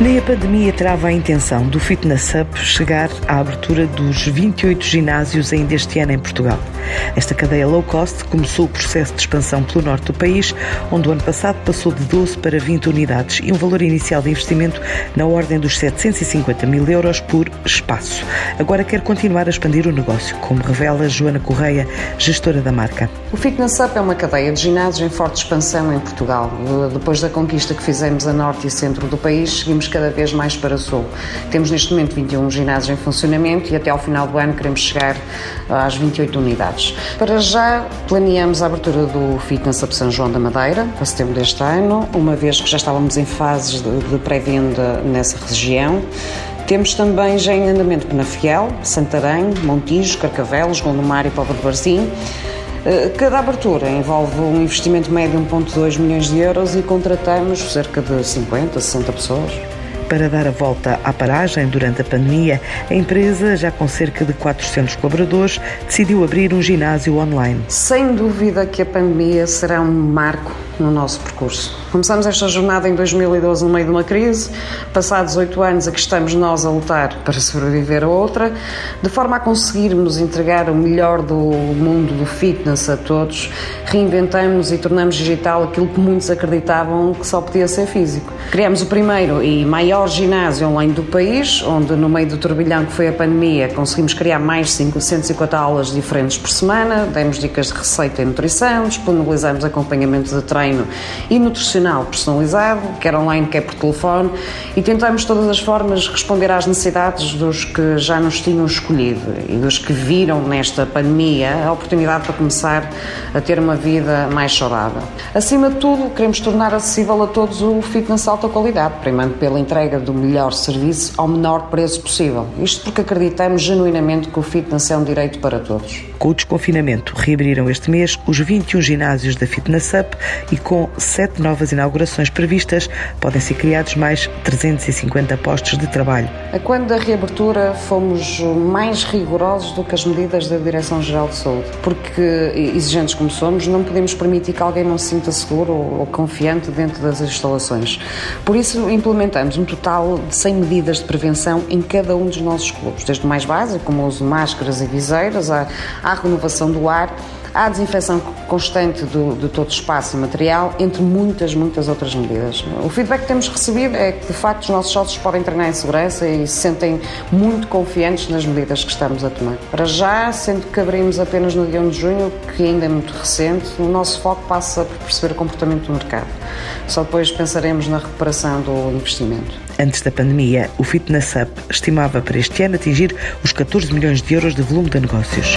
Nem a pandemia trava a intenção do Fitness Up chegar à abertura dos 28 ginásios ainda este ano em Portugal. Esta cadeia low cost começou o processo de expansão pelo norte do país, onde o ano passado passou de 12 para 20 unidades e um valor inicial de investimento na ordem dos 750 mil euros por espaço. Agora quer continuar a expandir o negócio, como revela Joana Correia, gestora da marca. O Fitness Up é uma cadeia de ginásios em forte expansão em Portugal. Depois da conquista que fizemos a norte e centro do país, seguimos cada vez mais para sul. Temos neste momento 21 ginásios em funcionamento e até ao final do ano queremos chegar às 28 unidades. Para já planeamos a abertura do Fitness Up São João da Madeira, para setembro deste ano, uma vez que já estávamos em fases de, pré-venda nessa região. Temos também já em andamento Penafiel, Santarém, Montijo, Carcavelos, Gondomar e Pobre de Varzim. Eh, cada abertura envolve um investimento médio de 1,2 milhões de euros e contratamos cerca de 50, 60 pessoas. Para dar a volta à paragem durante a pandemia, a empresa, já com cerca de 400 colaboradores, decidiu abrir um ginásio online. Sem dúvida que a pandemia será um marco no nosso percurso. Começamos esta jornada em 2012 no meio de uma crise, passados oito anos aqui estamos nós a lutar para sobreviver a outra, de forma a conseguirmos entregar o melhor do mundo do fitness a todos, reinventamos e tornamos digital aquilo que muitos acreditavam que só podia ser físico. Criamos o primeiro e maior ginásio online do país, onde no meio do turbilhão que foi a pandemia conseguimos criar mais de 550 aulas diferentes por semana, demos dicas de receita e nutrição, disponibilizamos acompanhamento de treino treino e nutricional personalizado, quer online, quer por telefone, e tentamos de todas as formas responder às necessidades dos que já nos tinham escolhido e dos que viram nesta pandemia a oportunidade para começar a ter uma vida mais saudável. Acima de tudo, queremos tornar acessível a todos o fitness alta qualidade, primeiro pela entrega do melhor serviço ao menor preço possível. Isto porque acreditamos genuinamente que o fitness é um direito para todos. Com o desconfinamento, reabriram este mês os 21 ginásios da Fitness Up e com sete novas inaugurações previstas, podem ser criados mais 350 postos de trabalho. Quando da reabertura fomos mais rigorosos do que as medidas da Direção-Geral de Saúde, porque exigentes como somos, não podemos permitir que alguém não se sinta seguro ou confiante dentro das instalações. Por isso implementamos um total de 100 medidas de prevenção em cada um dos nossos clubes, desde o mais básico, como o uso de máscaras e viseiras, à renovação do ar, à desinfecção constante do, de todo espaço e material, entre muitas, muitas outras medidas. O feedback que temos recebido é que, de facto, os nossos sócios podem treinar em segurança e se sentem muito confiantes nas medidas que estamos a tomar. Para já, sendo que abrimos apenas no dia 1 de junho, que ainda é muito recente, o nosso foco passa por perceber o comportamento do mercado. Só depois pensaremos na recuperação do investimento. Antes da pandemia, o Fitness Up estimava para este ano atingir os 14 milhões de euros de volume de negócios.